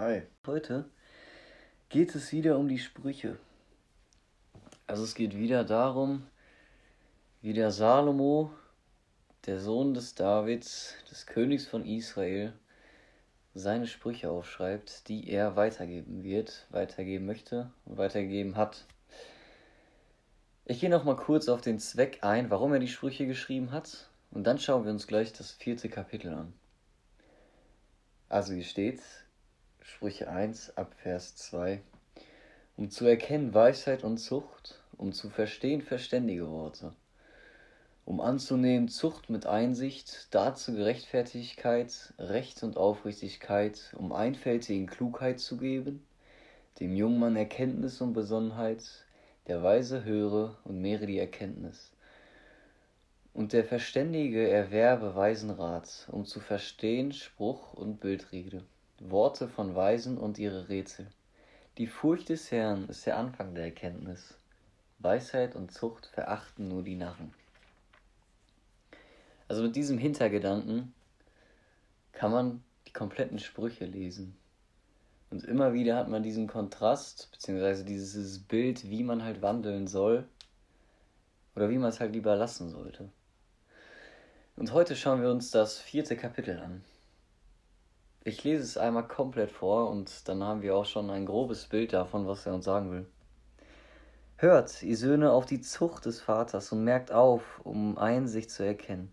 Hi. Heute geht es wieder um die Sprüche. Also es geht wieder darum, wie der Salomo, der Sohn des Davids, des Königs von Israel, seine Sprüche aufschreibt, die er weitergeben wird, weitergeben möchte und weitergegeben hat. Ich gehe noch mal kurz auf den Zweck ein, warum er die Sprüche geschrieben hat, und dann schauen wir uns gleich das vierte Kapitel an. Also hier steht, Sprüche 1 ab Vers 2. Um zu erkennen Weisheit und Zucht, um zu verstehen verständige Worte, um anzunehmen Zucht mit Einsicht, dazu Gerechtfertigkeit, Recht und Aufrichtigkeit, um einfältigen Klugheit zu geben, dem Jungmann Erkenntnis und Besonnenheit, der Weise höre und mehre die Erkenntnis. Und der Verständige erwerbe weisen Rat, um zu verstehen Spruch und Bildrede. Worte von Weisen und ihre Rätsel. Die Furcht des Herrn ist der Anfang der Erkenntnis. Weisheit und Zucht verachten nur die Narren. Also mit diesem Hintergedanken kann man die kompletten Sprüche lesen. Und immer wieder hat man diesen Kontrast, beziehungsweise dieses Bild, wie man halt wandeln soll. Oder wie man es halt lieber lassen sollte. Und heute schauen wir uns das vierte Kapitel an. Ich lese es einmal komplett vor und dann haben wir auch schon ein grobes Bild davon, was er uns sagen will. Hört, ihr Söhne, auf die Zucht des Vaters und merkt auf, um Einsicht zu erkennen.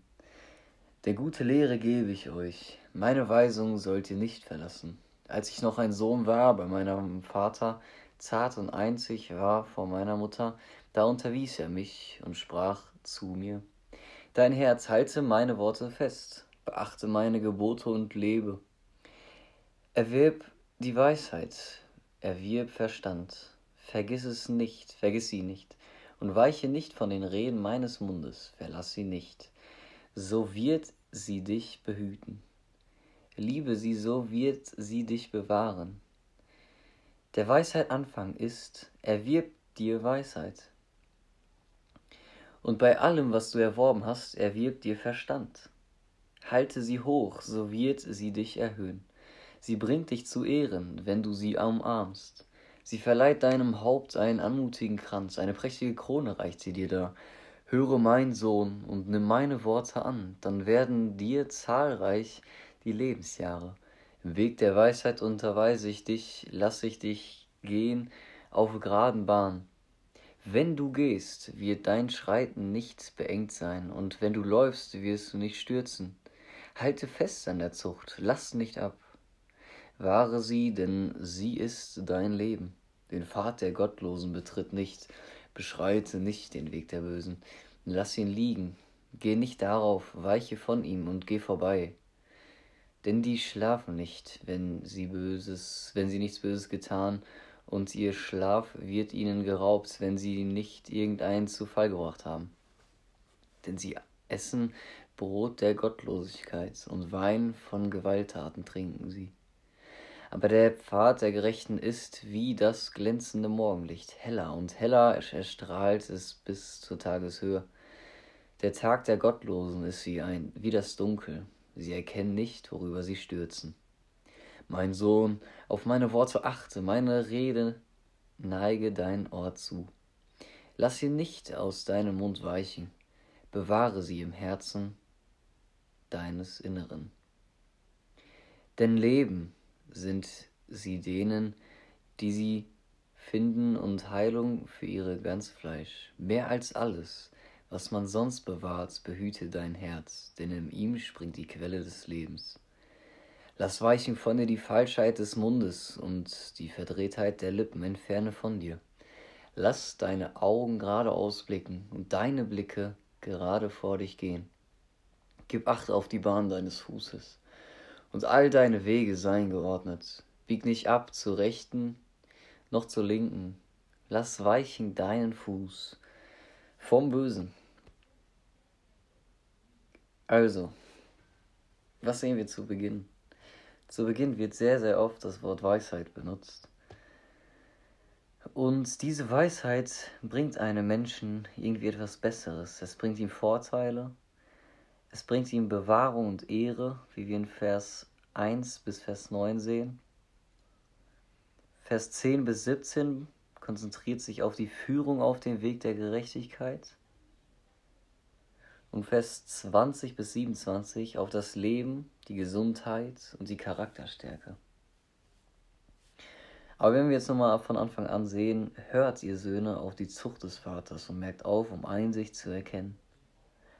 Der gute Lehre gebe ich euch, meine Weisung sollt ihr nicht verlassen. Als ich noch ein Sohn war bei meinem Vater, zart und einzig war vor meiner Mutter, da unterwies er mich und sprach zu mir. Dein Herz halte meine Worte fest, beachte meine Gebote und lebe. Erwirb die Weisheit, erwirb Verstand, vergiss es nicht, vergiss sie nicht, und weiche nicht von den Reden meines Mundes, verlass sie nicht, so wird sie dich behüten. Liebe sie, so wird sie dich bewahren. Der Weisheit Anfang ist, erwirb dir Weisheit. Und bei allem, was du erworben hast, erwirb dir Verstand. Halte sie hoch, so wird sie dich erhöhen. Sie bringt dich zu Ehren, wenn du sie umarmst. Sie verleiht deinem Haupt einen anmutigen Kranz, eine prächtige Krone reicht sie dir da. Höre mein Sohn und nimm meine Worte an, dann werden dir zahlreich die Lebensjahre. Im Weg der Weisheit unterweise ich dich, lass ich dich gehen auf geraden Bahn. Wenn du gehst, wird dein Schreiten nicht beengt sein, und wenn du läufst, wirst du nicht stürzen. Halte fest an der Zucht, lass nicht ab. Wahre sie, denn sie ist dein Leben. Den Pfad der Gottlosen betritt nicht, beschreite nicht den Weg der Bösen. Lass ihn liegen, geh nicht darauf, weiche von ihm und geh vorbei. Denn die schlafen nicht, wenn sie Böses, wenn sie nichts Böses getan, und ihr Schlaf wird ihnen geraubt, wenn sie nicht irgendeinen zu Fall gebracht haben. Denn sie essen Brot der Gottlosigkeit und Wein von Gewalttaten trinken sie. Aber der Pfad der Gerechten ist wie das glänzende Morgenlicht, heller und heller erstrahlt es bis zur Tageshöhe. Der Tag der Gottlosen ist wie ein, wie das Dunkel, sie erkennen nicht, worüber sie stürzen. Mein Sohn, auf meine Worte achte, meine Rede neige dein Ohr zu. Lass sie nicht aus deinem Mund weichen, bewahre sie im Herzen deines Inneren. Denn Leben sind sie denen, die sie finden und Heilung für ihre ganze Fleisch. Mehr als alles, was man sonst bewahrt, behüte dein Herz, denn in ihm springt die Quelle des Lebens. Lass weichen von dir die Falschheit des Mundes und die Verdrehtheit der Lippen entferne von dir. Lass deine Augen geradeaus blicken und deine Blicke gerade vor dich gehen. Gib Acht auf die Bahn deines Fußes und all deine Wege seien geordnet. Bieg nicht ab zur rechten noch zur linken. Lass weichen deinen Fuß vom Bösen. Also, was sehen wir zu Beginn? Zu Beginn wird sehr, sehr oft das Wort Weisheit benutzt. Und diese Weisheit bringt einem Menschen irgendwie etwas Besseres. Es bringt ihm Vorteile, es bringt ihm Bewahrung und Ehre, wie wir in Vers 1 bis Vers 9 sehen. Vers 10 bis 17 konzentriert sich auf die Führung auf den Weg der Gerechtigkeit. Und Vers 20 bis 27 auf das Leben, die Gesundheit und die Charakterstärke. Aber wenn wir jetzt nochmal von Anfang an sehen, hört ihr Söhne auf die Zucht des Vaters und merkt auf, um Einsicht zu erkennen.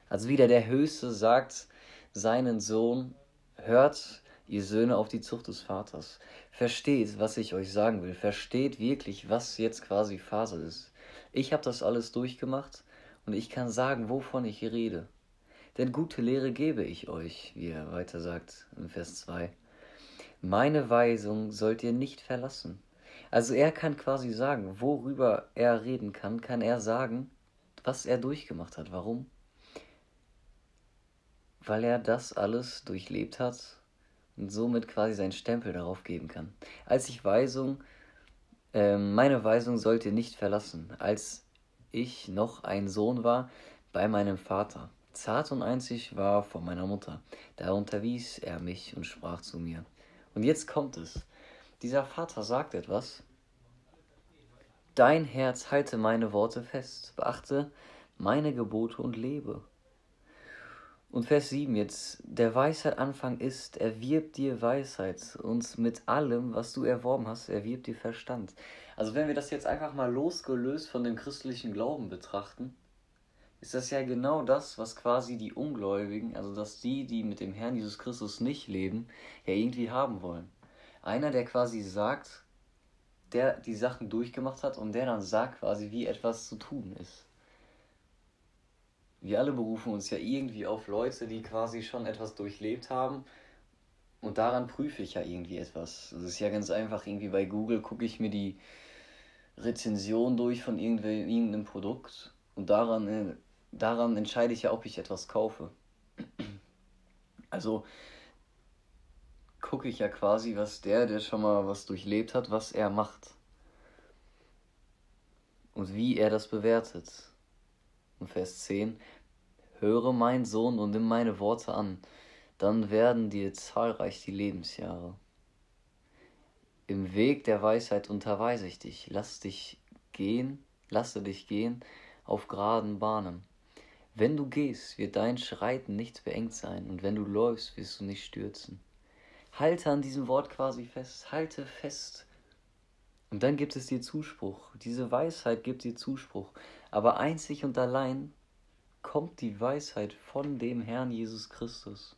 Also wieder der Höchste sagt seinen Sohn, hört ihr Söhne auf die Zucht des Vaters. Versteht, was ich euch sagen will. Versteht wirklich, was jetzt quasi Phase ist. Ich habe das alles durchgemacht und ich kann sagen, wovon ich rede. Denn gute Lehre gebe ich euch, wie er weiter sagt in Vers 2. Meine Weisung sollt ihr nicht verlassen. Also er kann quasi sagen, worüber er reden kann, kann er sagen, was er durchgemacht hat. Warum? Weil er das alles durchlebt hat und somit quasi seinen Stempel darauf geben kann. Als ich Weisung, äh, meine Weisung sollt ihr nicht verlassen, als ich noch ein Sohn war bei meinem Vater. Zart und einzig war vor meiner Mutter. Da unterwies er mich und sprach zu mir. Und jetzt kommt es. Dieser Vater sagt etwas. Dein Herz halte meine Worte fest, beachte meine Gebote und lebe. Und Vers 7 jetzt, der Weisheit Anfang ist, erwirb dir Weisheit und mit allem, was du erworben hast, erwirb dir Verstand. Also wenn wir das jetzt einfach mal losgelöst von dem christlichen Glauben betrachten, ist das ja genau das, was quasi die Ungläubigen, also dass die, die mit dem Herrn Jesus Christus nicht leben, ja irgendwie haben wollen. Einer, der quasi sagt, der die Sachen durchgemacht hat und der dann sagt quasi, wie etwas zu tun ist. Wir alle berufen uns ja irgendwie auf Leute, die quasi schon etwas durchlebt haben und daran prüfe ich ja irgendwie etwas. Das ist ja ganz einfach, irgendwie bei Google gucke ich mir die Rezension durch von irgendeinem Produkt und daran, äh, daran entscheide ich ja, ob ich etwas kaufe. Also gucke ich ja quasi, was der, der schon mal was durchlebt hat, was er macht. Und wie er das bewertet. Und Vers 10, höre mein Sohn und nimm meine Worte an, dann werden dir zahlreich die Lebensjahre. Im Weg der Weisheit unterweise ich dich, lass dich gehen, lasse dich gehen auf geraden Bahnen. Wenn du gehst, wird dein Schreiten nicht beengt sein, und wenn du läufst, wirst du nicht stürzen. Halte an diesem Wort quasi fest, halte fest. Und dann gibt es dir Zuspruch. Diese Weisheit gibt dir Zuspruch. Aber einzig und allein kommt die Weisheit von dem Herrn Jesus Christus.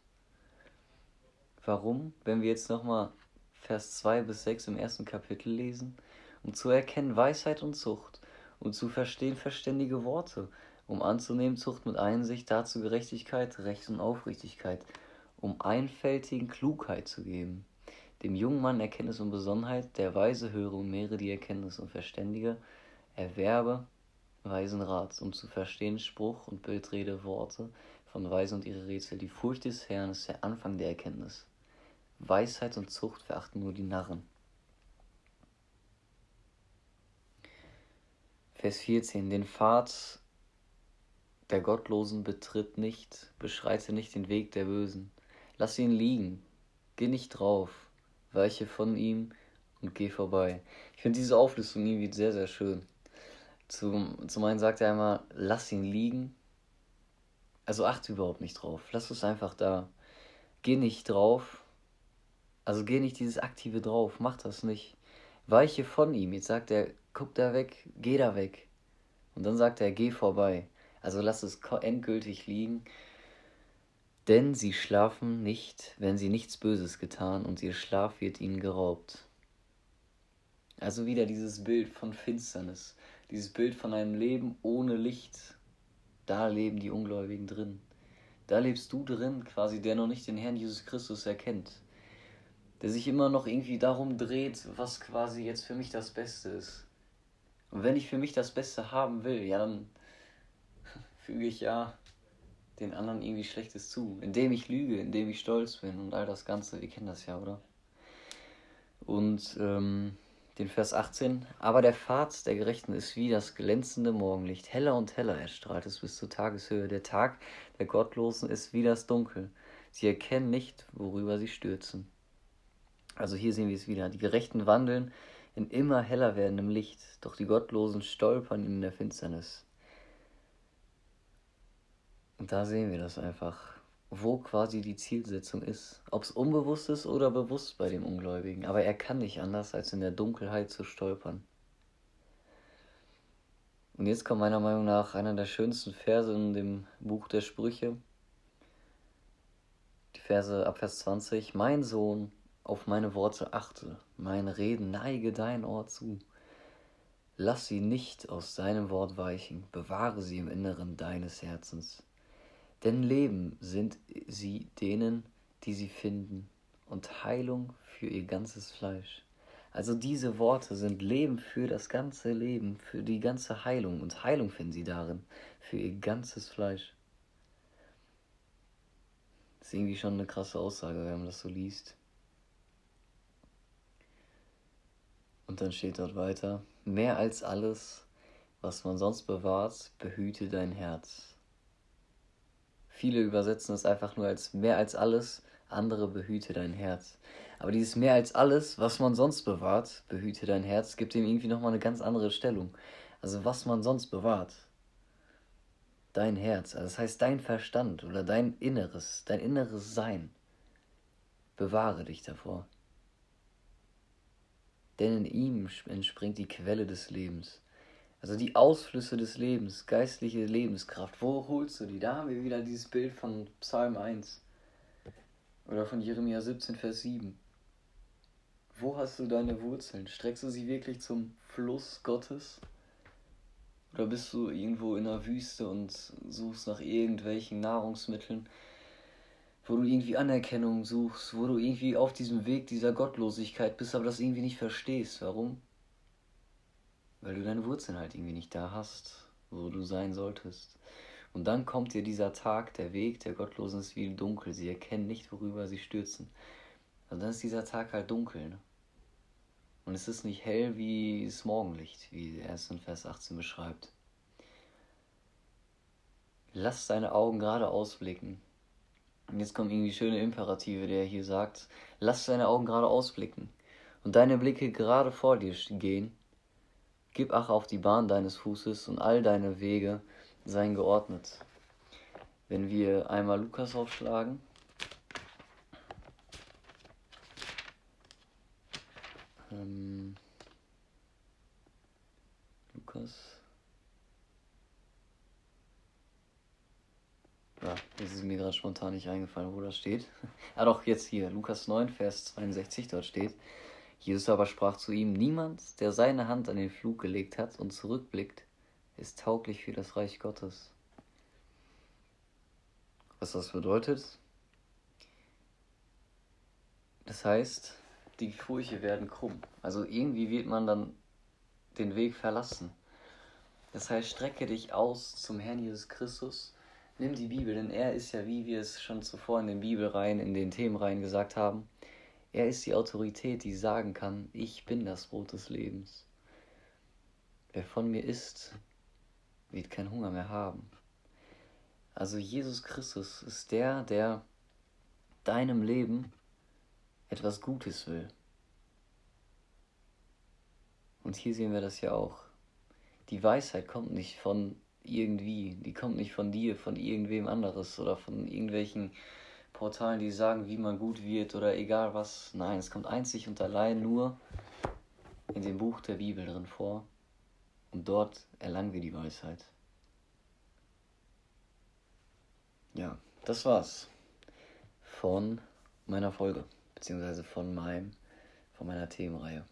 Warum? Wenn wir jetzt nochmal Vers 2 bis 6 im ersten Kapitel lesen, um zu erkennen Weisheit und Zucht, um zu verstehen verständige Worte, um anzunehmen Zucht mit Einsicht, dazu Gerechtigkeit, Recht und Aufrichtigkeit, um einfältigen Klugheit zu geben. Dem jungen Mann Erkenntnis und Besonnenheit, der Weise höre und mehre die Erkenntnis und Verständige, erwerbe weisen Rat, um zu verstehen Spruch und Bildrede Worte von Weisen und ihre Rätsel. Die Furcht des Herrn ist der Anfang der Erkenntnis. Weisheit und Zucht verachten nur die Narren. Vers 14. Den Pfad der Gottlosen betritt nicht, beschreite nicht den Weg der Bösen. Lass ihn liegen, geh nicht drauf, weiche von ihm und geh vorbei. Ich finde diese Auflistung irgendwie sehr, sehr schön. Zum, zum einen sagt er einmal, lass ihn liegen. Also achte überhaupt nicht drauf. Lass es einfach da. Geh nicht drauf. Also geh nicht dieses aktive drauf. Mach das nicht. Weiche von ihm. Jetzt sagt er, guck da weg, geh da weg. Und dann sagt er, geh vorbei. Also lass es endgültig liegen denn sie schlafen nicht, wenn sie nichts Böses getan, und ihr Schlaf wird ihnen geraubt. Also wieder dieses Bild von Finsternis, dieses Bild von einem Leben ohne Licht. Da leben die Ungläubigen drin. Da lebst du drin, quasi, der noch nicht den Herrn Jesus Christus erkennt. Der sich immer noch irgendwie darum dreht, was quasi jetzt für mich das Beste ist. Und wenn ich für mich das Beste haben will, ja, dann füge ich ja den anderen irgendwie Schlechtes zu, indem ich lüge, indem ich stolz bin und all das Ganze. Wir kennen das ja, oder? Und ähm, den Vers 18. Aber der Pfad der Gerechten ist wie das glänzende Morgenlicht. Heller und heller erstrahlt es bis zur Tageshöhe. Der Tag der Gottlosen ist wie das Dunkel. Sie erkennen nicht, worüber sie stürzen. Also hier sehen wir es wieder. Die Gerechten wandeln in immer heller werdendem Licht, doch die Gottlosen stolpern in der Finsternis. Und da sehen wir das einfach, wo quasi die Zielsetzung ist. Ob es unbewusst ist oder bewusst bei dem Ungläubigen. Aber er kann nicht anders, als in der Dunkelheit zu stolpern. Und jetzt kommt meiner Meinung nach einer der schönsten Verse in dem Buch der Sprüche. Die Verse ab Vers 20. Mein Sohn, auf meine Worte achte, meine Reden neige dein Ohr zu. Lass sie nicht aus deinem Wort weichen, bewahre sie im Inneren deines Herzens. Denn Leben sind sie denen, die sie finden, und Heilung für ihr ganzes Fleisch. Also diese Worte sind Leben für das ganze Leben, für die ganze Heilung. Und Heilung finden sie darin, für ihr ganzes Fleisch. Das ist irgendwie schon eine krasse Aussage, wenn man das so liest. Und dann steht dort weiter, mehr als alles, was man sonst bewahrt, behüte dein Herz. Viele übersetzen es einfach nur als mehr als alles, andere behüte dein Herz. Aber dieses mehr als alles, was man sonst bewahrt, behüte dein Herz, gibt ihm irgendwie nochmal eine ganz andere Stellung. Also was man sonst bewahrt. Dein Herz, also das heißt dein Verstand oder dein Inneres, dein inneres Sein. Bewahre dich davor. Denn in ihm entspringt die Quelle des Lebens. Also die Ausflüsse des Lebens, geistliche Lebenskraft. Wo holst du die? Da haben wir wieder dieses Bild von Psalm 1 oder von Jeremia 17, Vers 7. Wo hast du deine Wurzeln? Streckst du sie wirklich zum Fluss Gottes? Oder bist du irgendwo in der Wüste und suchst nach irgendwelchen Nahrungsmitteln, wo du irgendwie Anerkennung suchst, wo du irgendwie auf diesem Weg dieser Gottlosigkeit bist, aber das irgendwie nicht verstehst? Warum? Weil du deine Wurzeln halt irgendwie nicht da hast, wo du sein solltest. Und dann kommt dir dieser Tag, der Weg der Gottlosen ist wie dunkel. Sie erkennen nicht, worüber sie stürzen. Und dann ist dieser Tag halt dunkel. Ne? Und es ist nicht hell wie das Morgenlicht, wie er es in Vers 18 beschreibt. Lass deine Augen gerade ausblicken. Und jetzt kommen irgendwie schöne Imperative, der hier sagt, lass deine Augen gerade ausblicken und deine Blicke gerade vor dir gehen. Gib Ach auf die Bahn deines Fußes und all deine Wege seien geordnet. Wenn wir einmal Lukas aufschlagen, Ähm, Lukas. Ja, das ist mir gerade spontan nicht eingefallen, wo das steht. ah doch, jetzt hier, Lukas 9, Vers 62, dort steht. Jesus aber sprach zu ihm, niemand, der seine Hand an den Flug gelegt hat und zurückblickt, ist tauglich für das Reich Gottes. Was das bedeutet? Das heißt, die Furche werden krumm. Also irgendwie wird man dann den Weg verlassen. Das heißt, strecke dich aus zum Herrn Jesus Christus. Nimm die Bibel, denn er ist ja, wie wir es schon zuvor in den Bibelreihen, in den Themenreihen gesagt haben, er ist die Autorität, die sagen kann, ich bin das Brot des Lebens. Wer von mir isst, wird keinen Hunger mehr haben. Also Jesus Christus ist der, der deinem Leben etwas Gutes will. Und hier sehen wir das ja auch. Die Weisheit kommt nicht von irgendwie, die kommt nicht von dir, von irgendwem anderes oder von irgendwelchen Portalen, die sagen, wie man gut wird oder egal was. Nein, es kommt einzig und allein nur in dem Buch der Bibel drin vor. Und dort erlangen wir die Weisheit. Ja, das war's von meiner Folge beziehungsweise von meinem, von meiner Themenreihe.